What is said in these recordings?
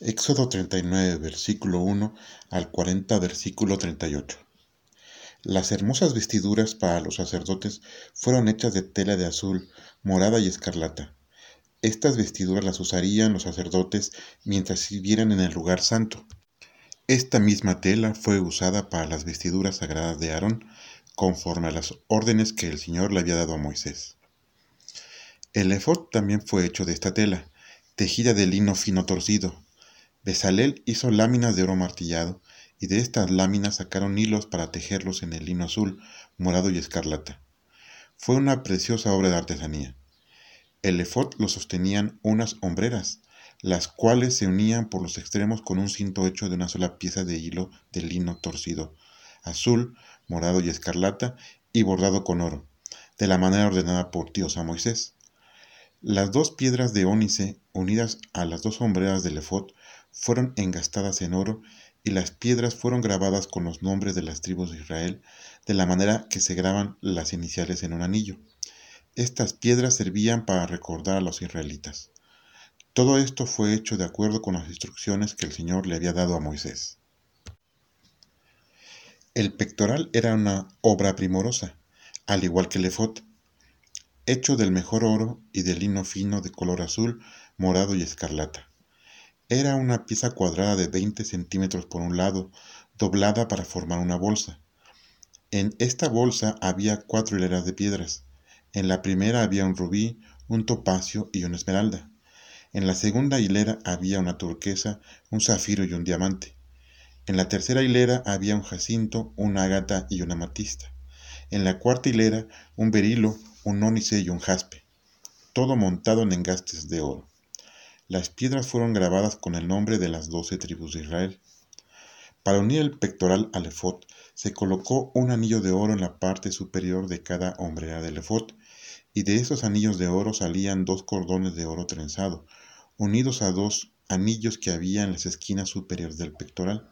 Éxodo 39, versículo 1 al 40, versículo 38. Las hermosas vestiduras para los sacerdotes fueron hechas de tela de azul, morada y escarlata. Estas vestiduras las usarían los sacerdotes mientras sirvieran en el lugar santo. Esta misma tela fue usada para las vestiduras sagradas de Aarón, conforme a las órdenes que el Señor le había dado a Moisés. El efod también fue hecho de esta tela, tejida de lino fino torcido, Besalel hizo láminas de oro martillado, y de estas láminas sacaron hilos para tejerlos en el lino azul, morado y escarlata. Fue una preciosa obra de artesanía. El efod lo sostenían unas hombreras, las cuales se unían por los extremos con un cinto hecho de una sola pieza de hilo de lino torcido, azul, morado y escarlata, y bordado con oro, de la manera ordenada por Dios a Moisés. Las dos piedras de ónice, unidas a las dos hombreras del efod, fueron engastadas en oro y las piedras fueron grabadas con los nombres de las tribus de Israel, de la manera que se graban las iniciales en un anillo. Estas piedras servían para recordar a los israelitas. Todo esto fue hecho de acuerdo con las instrucciones que el Señor le había dado a Moisés. El pectoral era una obra primorosa, al igual que el hecho del mejor oro y de lino fino de color azul, morado y escarlata. Era una pieza cuadrada de 20 centímetros por un lado, doblada para formar una bolsa. En esta bolsa había cuatro hileras de piedras. En la primera había un rubí, un topacio y una esmeralda. En la segunda hilera había una turquesa, un zafiro y un diamante. En la tercera hilera había un jacinto, una ágata y una amatista. En la cuarta hilera un berilo, un ónice y un jaspe, todo montado en engastes de oro. Las piedras fueron grabadas con el nombre de las doce tribus de Israel. Para unir el pectoral al efod, se colocó un anillo de oro en la parte superior de cada hombrera del efod, y de esos anillos de oro salían dos cordones de oro trenzado, unidos a dos anillos que había en las esquinas superiores del pectoral.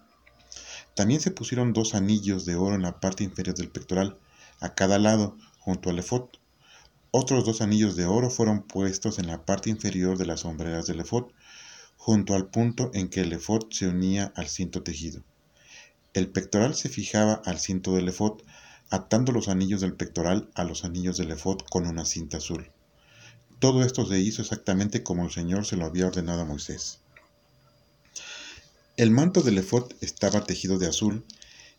También se pusieron dos anillos de oro en la parte inferior del pectoral, a cada lado, junto al efod. Otros dos anillos de oro fueron puestos en la parte inferior de las sombreras del efod, junto al punto en que el efod se unía al cinto tejido. El pectoral se fijaba al cinto del efod, atando los anillos del pectoral a los anillos del efod con una cinta azul. Todo esto se hizo exactamente como el Señor se lo había ordenado a Moisés. El manto del efod estaba tejido de azul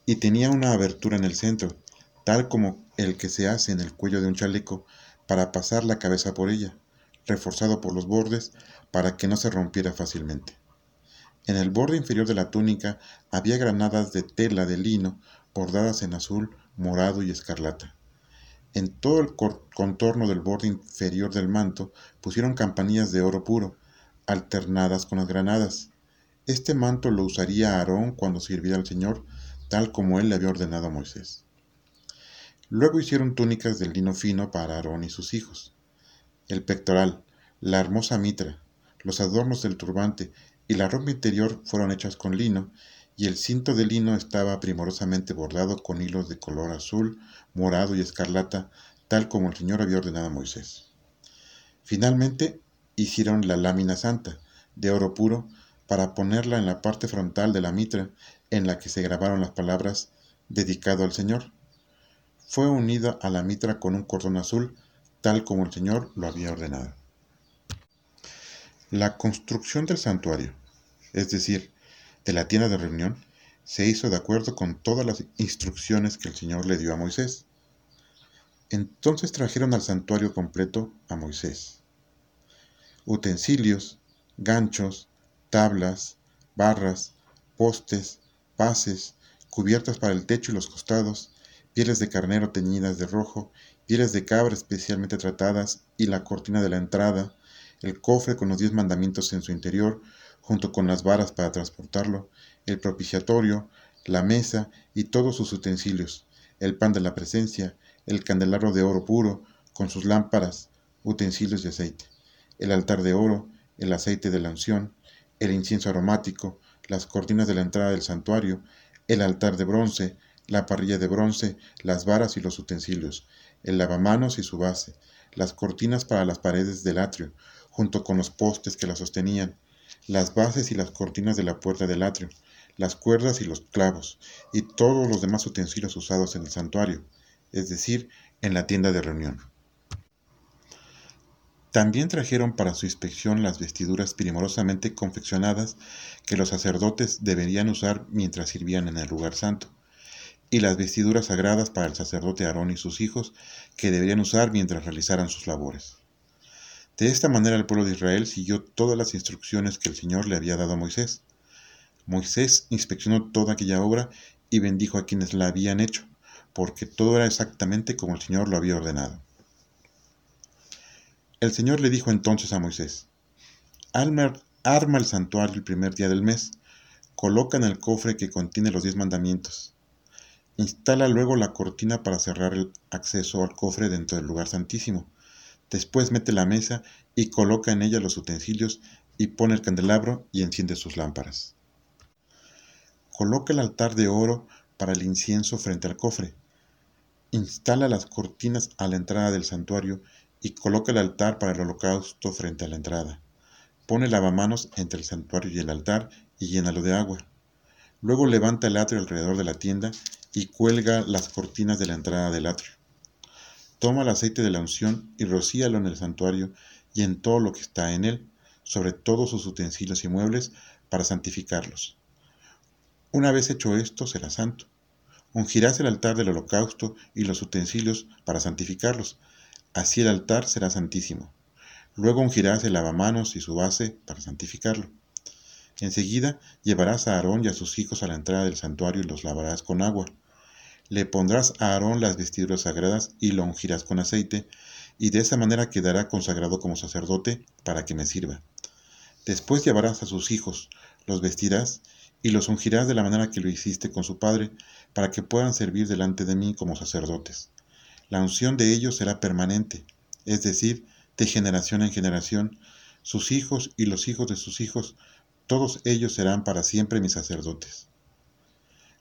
y tenía una abertura en el centro, tal como el que se hace en el cuello de un chaleco para pasar la cabeza por ella, reforzado por los bordes para que no se rompiera fácilmente. En el borde inferior de la túnica había granadas de tela de lino bordadas en azul, morado y escarlata. En todo el contorno del borde inferior del manto pusieron campanillas de oro puro, alternadas con las granadas. Este manto lo usaría Aarón cuando sirviera al Señor, tal como él le había ordenado a Moisés. Luego hicieron túnicas de lino fino para Aarón y sus hijos. El pectoral, la hermosa mitra, los adornos del turbante y la ropa interior fueron hechas con lino, y el cinto de lino estaba primorosamente bordado con hilos de color azul, morado y escarlata, tal como el Señor había ordenado a Moisés. Finalmente hicieron la lámina santa, de oro puro, para ponerla en la parte frontal de la mitra, en la que se grabaron las palabras dedicado al Señor fue unida a la mitra con un cordón azul, tal como el Señor lo había ordenado. La construcción del santuario, es decir, de la tienda de reunión, se hizo de acuerdo con todas las instrucciones que el Señor le dio a Moisés. Entonces trajeron al santuario completo a Moisés. Utensilios, ganchos, tablas, barras, postes, bases, cubiertas para el techo y los costados, pieles de carnero teñidas de rojo, pieles de cabra especialmente tratadas y la cortina de la entrada, el cofre con los diez mandamientos en su interior, junto con las varas para transportarlo, el propiciatorio, la mesa y todos sus utensilios, el pan de la presencia, el candelabro de oro puro, con sus lámparas, utensilios de aceite, el altar de oro, el aceite de la unción, el incienso aromático, las cortinas de la entrada del santuario, el altar de bronce, la parrilla de bronce, las varas y los utensilios, el lavamanos y su base, las cortinas para las paredes del atrio, junto con los postes que la sostenían, las bases y las cortinas de la puerta del atrio, las cuerdas y los clavos, y todos los demás utensilios usados en el santuario, es decir, en la tienda de reunión. También trajeron para su inspección las vestiduras primorosamente confeccionadas que los sacerdotes deberían usar mientras sirvían en el lugar santo, y las vestiduras sagradas para el sacerdote Aarón y sus hijos que deberían usar mientras realizaran sus labores. De esta manera el pueblo de Israel siguió todas las instrucciones que el Señor le había dado a Moisés. Moisés inspeccionó toda aquella obra y bendijo a quienes la habían hecho, porque todo era exactamente como el Señor lo había ordenado. El Señor le dijo entonces a Moisés, arma, el santuario el primer día del mes, coloca en el cofre que contiene los diez mandamientos, instala luego la cortina para cerrar el acceso al cofre dentro del lugar santísimo, Después mete la mesa y coloca en ella los utensilios y pone el candelabro y enciende sus lámparas. Coloca el altar de oro para el incienso frente al cofre. Instala las cortinas a la entrada del santuario y coloca el altar para el holocausto frente a la entrada. Pone lavamanos entre el santuario y el altar y llénalo de agua. Luego levanta el atrio alrededor de la tienda y cuelga las cortinas de la entrada del atrio. Toma el aceite de la unción y rocíalo en el santuario y en todo lo que está en él, sobre todos sus utensilios y muebles, para santificarlos. Una vez hecho esto, será santo. Ungirás el altar del holocausto y los utensilios para santificarlos. Así el altar será santísimo. Luego ungirás el lavamanos y su base para santificarlo. Enseguida llevarás a Aarón y a sus hijos a la entrada del santuario y los lavarás con agua le pondrás a Aarón las vestiduras sagradas y lo ungirás con aceite, y de esa manera quedará consagrado como sacerdote para que me sirva. Después llevarás a sus hijos, los vestirás y los ungirás de la manera que lo hiciste con su padre, para que puedan servir delante de mí como sacerdotes. La unción de ellos será permanente, es decir, de generación en generación, sus hijos y los hijos de sus hijos, todos ellos serán para siempre mis sacerdotes.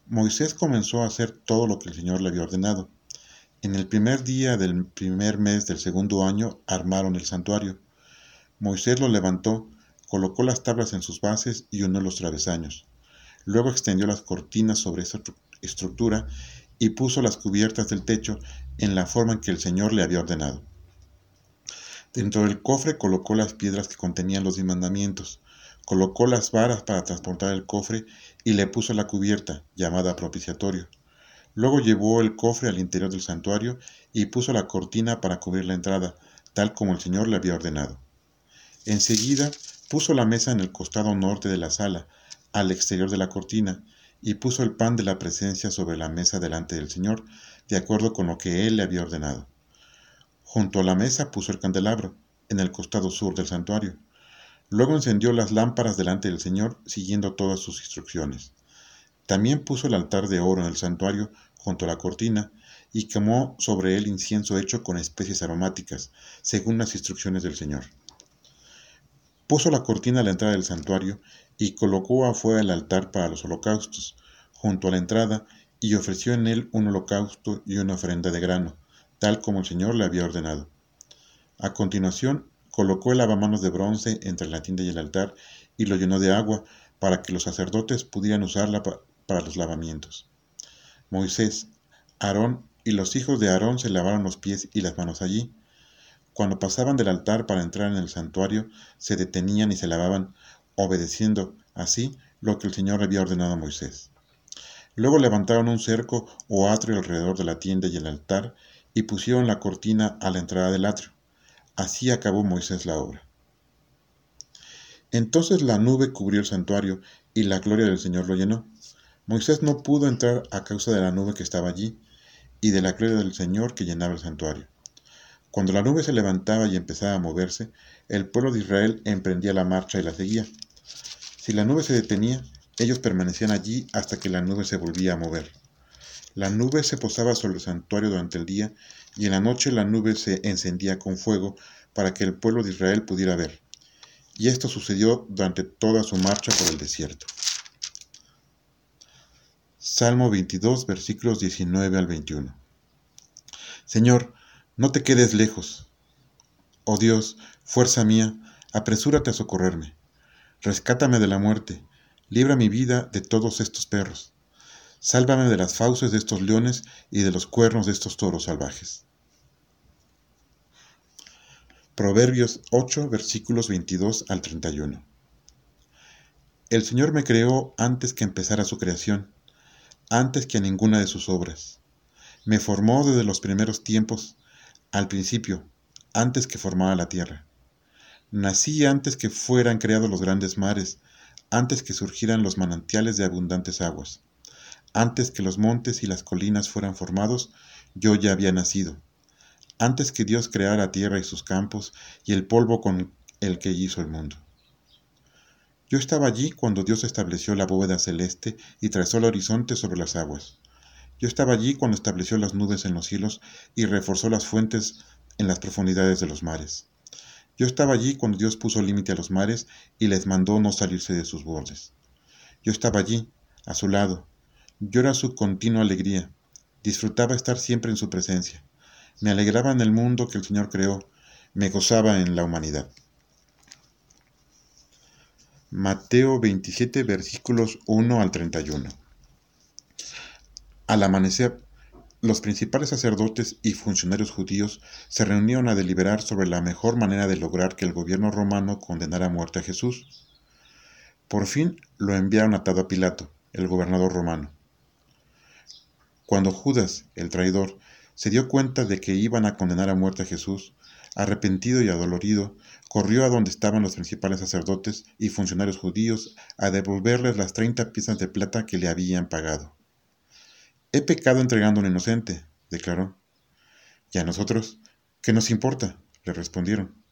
Moisés comenzó a hacer todo lo que el Señor le había ordenado. En el primer día del primer mes del segundo año armaron el santuario. Moisés lo levantó, colocó las tablas en sus bases y unió los travesaños. Luego extendió las cortinas sobre esa estructura y puso las cubiertas del techo en la forma en que el Señor le había ordenado. Dentro del cofre colocó las piedras que contenían los mandamientos, colocó las varas para transportar el cofre y le puso la cubierta, llamada propiciatorio. Luego llevó el cofre al interior del santuario y puso la cortina para cubrir la entrada, tal como el Señor le había ordenado. Enseguida puso la mesa en el costado norte de la sala, al exterior de la cortina, y puso el pan de la presencia sobre la mesa delante del Señor, de acuerdo con lo que él le había ordenado. Junto a la mesa puso el candelabro, en el costado sur del santuario. Luego encendió las lámparas delante del Señor, siguiendo todas sus instrucciones. También puso el altar de oro en el santuario junto a la cortina y quemó sobre él incienso hecho con especies aromáticas, según las instrucciones del Señor. Puso la cortina a la entrada del santuario y colocó afuera el altar para los holocaustos, junto a la entrada, y ofreció en él un holocausto y una ofrenda de grano, tal como el Señor le había ordenado. A continuación colocó el lavamanos de bronce entre la tienda y el altar y lo llenó de agua para que los sacerdotes pudieran usarla para los lavamientos. Moisés, Aarón y los hijos de Aarón se lavaron los pies y las manos allí. Cuando pasaban del altar para entrar en el santuario, se detenían y se lavaban, obedeciendo así lo que el Señor había ordenado a Moisés. Luego levantaron un cerco o atrio alrededor de la tienda y el altar y pusieron la cortina a la entrada del atrio. Así acabó Moisés la obra. Entonces la nube cubrió el santuario y la gloria del Señor lo llenó. Moisés no pudo entrar a causa de la nube que estaba allí y de la gloria del Señor que llenaba el santuario. Cuando la nube se levantaba y empezaba a moverse, el pueblo de Israel emprendía la marcha y la seguía. Si la nube se detenía, ellos permanecían allí hasta que la nube se volvía a mover. La nube se posaba sobre el santuario durante el día y en la noche la nube se encendía con fuego para que el pueblo de Israel pudiera ver. Y esto sucedió durante toda su marcha por el desierto. Salmo 22, versículos 19 al 21. Señor, no te quedes lejos. Oh Dios, fuerza mía, apresúrate a socorrerme. rescátame de la muerte, libra mi vida de todos estos perros, sálvame de las fauces de estos leones y de los cuernos de estos toros salvajes. Proverbios 8, versículos 22 al 31. El Señor me creó antes que empezara su creación, antes que a ninguna de sus obras. Me formó desde los primeros tiempos, al principio, antes que formara la tierra. Nací antes que fueran creados los grandes mares, antes que surgieran los manantiales de abundantes aguas. Antes que los montes y las colinas fueran formados, yo ya había nacido. Antes que Dios creara tierra y sus campos y el polvo con el que hizo el mundo. Yo estaba allí cuando Dios estableció la bóveda celeste y trazó el horizonte sobre las aguas. Yo estaba allí cuando estableció las nubes en los cielos y reforzó las fuentes en las profundidades de los mares. Yo estaba allí cuando Dios puso límite a los mares y les mandó no salirse de sus bordes. Yo estaba allí, a su lado. Yo era su continua alegría. Disfrutaba estar siempre en su presencia. Me alegraba en el mundo que el Señor creó. Me gozaba en la humanidad. Mateo 27 versículos 1 al 31. Al amanecer, los principales sacerdotes y funcionarios judíos se reunieron a deliberar sobre la mejor manera de lograr que el gobierno romano condenara a muerte a Jesús. Por fin lo enviaron atado a Pilato, el gobernador romano. Cuando Judas, el traidor, se dio cuenta de que iban a condenar a muerte a Jesús, arrepentido y adolorido, corrió a donde estaban los principales sacerdotes y funcionarios judíos a devolverles las treinta piezas de plata que le habían pagado. He pecado entregando a un inocente, declaró. ¿Y a nosotros? ¿Qué nos importa? le respondieron.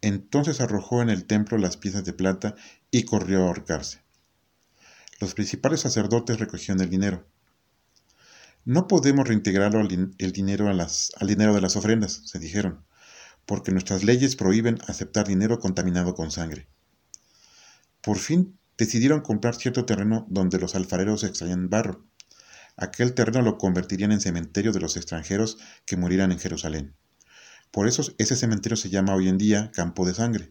Entonces arrojó en el templo las piezas de plata y corrió a ahorcarse. Los principales sacerdotes recogieron el dinero. No podemos reintegrarlo al el dinero al dinero de las ofrendas, se dijeron, porque nuestras leyes prohíben aceptar dinero contaminado con sangre. Por fin decidieron comprar cierto terreno donde los alfareros extraían barro aquel terreno lo convertirían en cementerio de los extranjeros que murieran en Jerusalén. Por eso ese cementerio se llama hoy en día Campo de Sangre.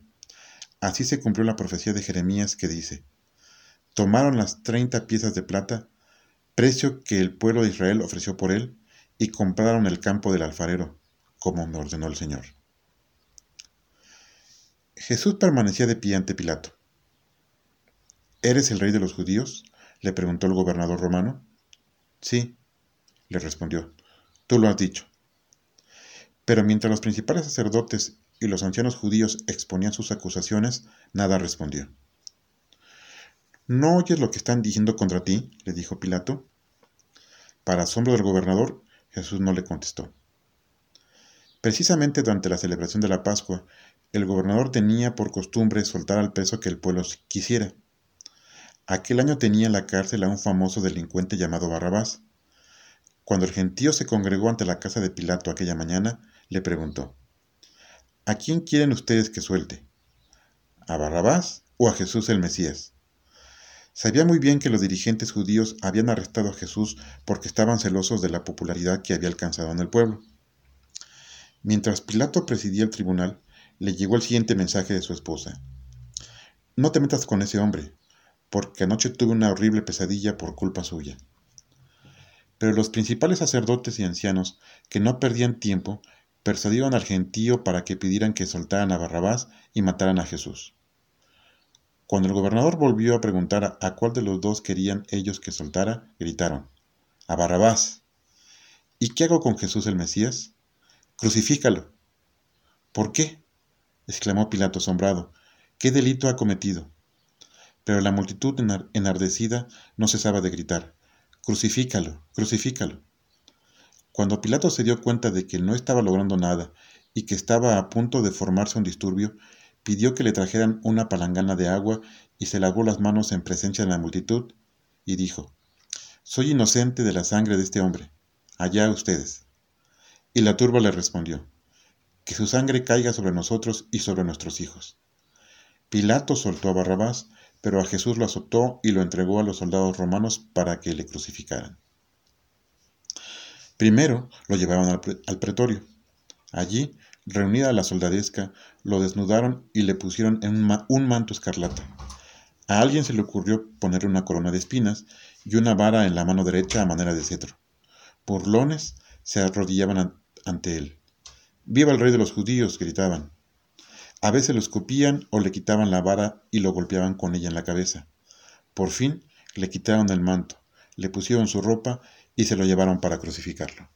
Así se cumplió la profecía de Jeremías que dice, tomaron las treinta piezas de plata, precio que el pueblo de Israel ofreció por él, y compraron el campo del alfarero, como me ordenó el Señor. Jesús permanecía de pie ante Pilato. ¿Eres el rey de los judíos? le preguntó el gobernador romano. Sí, le respondió, tú lo has dicho. Pero mientras los principales sacerdotes y los ancianos judíos exponían sus acusaciones, nada respondió. ¿No oyes lo que están diciendo contra ti? le dijo Pilato. Para asombro del gobernador, Jesús no le contestó. Precisamente durante la celebración de la Pascua, el gobernador tenía por costumbre soltar al preso que el pueblo quisiera. Aquel año tenía en la cárcel a un famoso delincuente llamado Barrabás. Cuando el gentío se congregó ante la casa de Pilato aquella mañana, le preguntó, ¿A quién quieren ustedes que suelte? ¿A Barrabás o a Jesús el Mesías? Sabía muy bien que los dirigentes judíos habían arrestado a Jesús porque estaban celosos de la popularidad que había alcanzado en el pueblo. Mientras Pilato presidía el tribunal, le llegó el siguiente mensaje de su esposa. No te metas con ese hombre, porque anoche tuve una horrible pesadilla por culpa suya. Pero los principales sacerdotes y ancianos, que no perdían tiempo, persuadieron al gentío para que pidieran que soltaran a Barrabás y mataran a Jesús. Cuando el gobernador volvió a preguntar a cuál de los dos querían ellos que soltara, gritaron, a Barrabás. ¿Y qué hago con Jesús el Mesías? Crucifícalo. ¿Por qué? exclamó Pilato asombrado. ¿Qué delito ha cometido? Pero la multitud enardecida no cesaba de gritar, Crucifícalo, crucifícalo. Cuando Pilato se dio cuenta de que no estaba logrando nada y que estaba a punto de formarse un disturbio, pidió que le trajeran una palangana de agua y se lavó las manos en presencia de la multitud y dijo, Soy inocente de la sangre de este hombre, allá ustedes. Y la turba le respondió, Que su sangre caiga sobre nosotros y sobre nuestros hijos. Pilato soltó a Barrabás, pero a Jesús lo azotó y lo entregó a los soldados romanos para que le crucificaran. Primero lo llevaron al, pretorio. Allí, reunida la soldadesca, lo desnudaron y le pusieron en un manto escarlata. A alguien se le ocurrió ponerle una corona de espinas y una vara en la mano derecha a manera de cetro. Burlones se arrodillaban ante él. ¡Viva el rey de los judíos! gritaban. A veces lo escupían o le quitaban la vara y lo golpeaban con ella en la cabeza. Por fin le quitaron el manto, le pusieron su ropa y se lo llevaron para crucificarlo.